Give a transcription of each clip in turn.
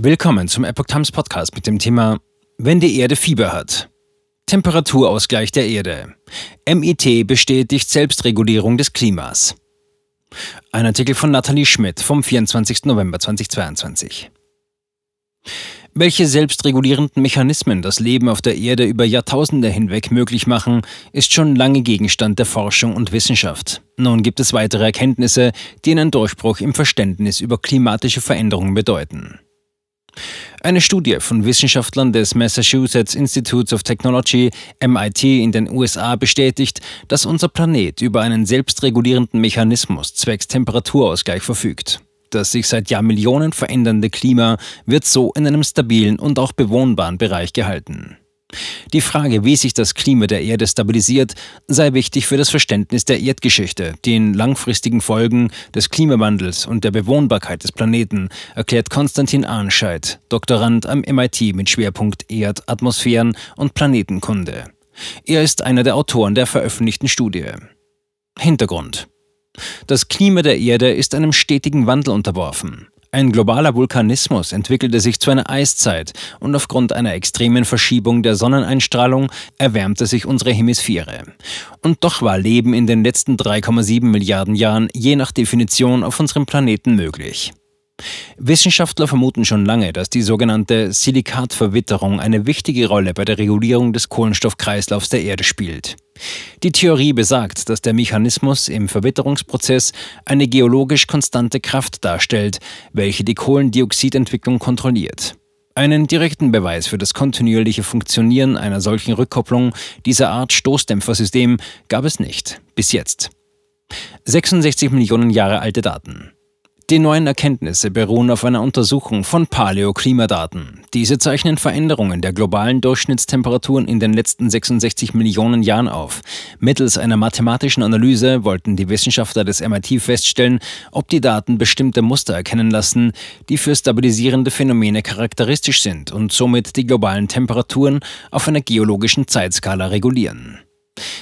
Willkommen zum Epoch Times Podcast mit dem Thema Wenn die Erde Fieber hat. Temperaturausgleich der Erde. MIT bestätigt Selbstregulierung des Klimas. Ein Artikel von Nathalie Schmidt vom 24. November 2022. Welche selbstregulierenden Mechanismen das Leben auf der Erde über Jahrtausende hinweg möglich machen, ist schon lange Gegenstand der Forschung und Wissenschaft. Nun gibt es weitere Erkenntnisse, die einen Durchbruch im Verständnis über klimatische Veränderungen bedeuten. Eine Studie von Wissenschaftlern des Massachusetts Institute of Technology MIT in den USA bestätigt, dass unser Planet über einen selbstregulierenden Mechanismus zwecks Temperaturausgleich verfügt. Das sich seit Jahrmillionen verändernde Klima wird so in einem stabilen und auch bewohnbaren Bereich gehalten. Die Frage, wie sich das Klima der Erde stabilisiert, sei wichtig für das Verständnis der Erdgeschichte, den langfristigen Folgen des Klimawandels und der Bewohnbarkeit des Planeten, erklärt Konstantin Arnscheid, Doktorand am MIT mit Schwerpunkt Erd-, Atmosphären- und Planetenkunde. Er ist einer der Autoren der veröffentlichten Studie. Hintergrund Das Klima der Erde ist einem stetigen Wandel unterworfen. Ein globaler Vulkanismus entwickelte sich zu einer Eiszeit und aufgrund einer extremen Verschiebung der Sonneneinstrahlung erwärmte sich unsere Hemisphäre. Und doch war Leben in den letzten 3,7 Milliarden Jahren je nach Definition auf unserem Planeten möglich. Wissenschaftler vermuten schon lange, dass die sogenannte Silikatverwitterung eine wichtige Rolle bei der Regulierung des Kohlenstoffkreislaufs der Erde spielt. Die Theorie besagt, dass der Mechanismus im Verwitterungsprozess eine geologisch konstante Kraft darstellt, welche die Kohlendioxidentwicklung kontrolliert. Einen direkten Beweis für das kontinuierliche Funktionieren einer solchen Rückkopplung dieser Art Stoßdämpfersystem gab es nicht, bis jetzt. 66 Millionen Jahre alte Daten. Die neuen Erkenntnisse beruhen auf einer Untersuchung von Paläoklimadaten. Diese zeichnen Veränderungen der globalen Durchschnittstemperaturen in den letzten 66 Millionen Jahren auf. Mittels einer mathematischen Analyse wollten die Wissenschaftler des MIT feststellen, ob die Daten bestimmte Muster erkennen lassen, die für stabilisierende Phänomene charakteristisch sind und somit die globalen Temperaturen auf einer geologischen Zeitskala regulieren.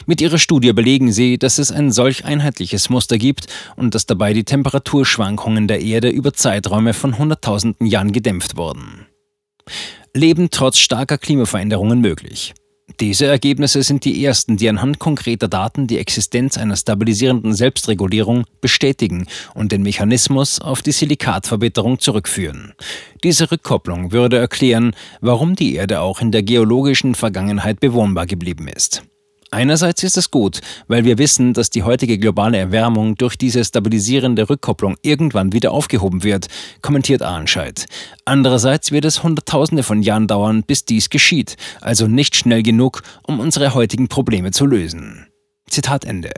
Mit ihrer Studie belegen sie, dass es ein solch einheitliches Muster gibt und dass dabei die Temperaturschwankungen der Erde über Zeiträume von Hunderttausenden Jahren gedämpft wurden. Leben trotz starker Klimaveränderungen möglich. Diese Ergebnisse sind die ersten, die anhand konkreter Daten die Existenz einer stabilisierenden Selbstregulierung bestätigen und den Mechanismus auf die Silikatverbitterung zurückführen. Diese Rückkopplung würde erklären, warum die Erde auch in der geologischen Vergangenheit bewohnbar geblieben ist. Einerseits ist es gut, weil wir wissen, dass die heutige globale Erwärmung durch diese stabilisierende Rückkopplung irgendwann wieder aufgehoben wird, kommentiert Arnscheid. Andererseits wird es Hunderttausende von Jahren dauern, bis dies geschieht, also nicht schnell genug, um unsere heutigen Probleme zu lösen. Zitat Ende.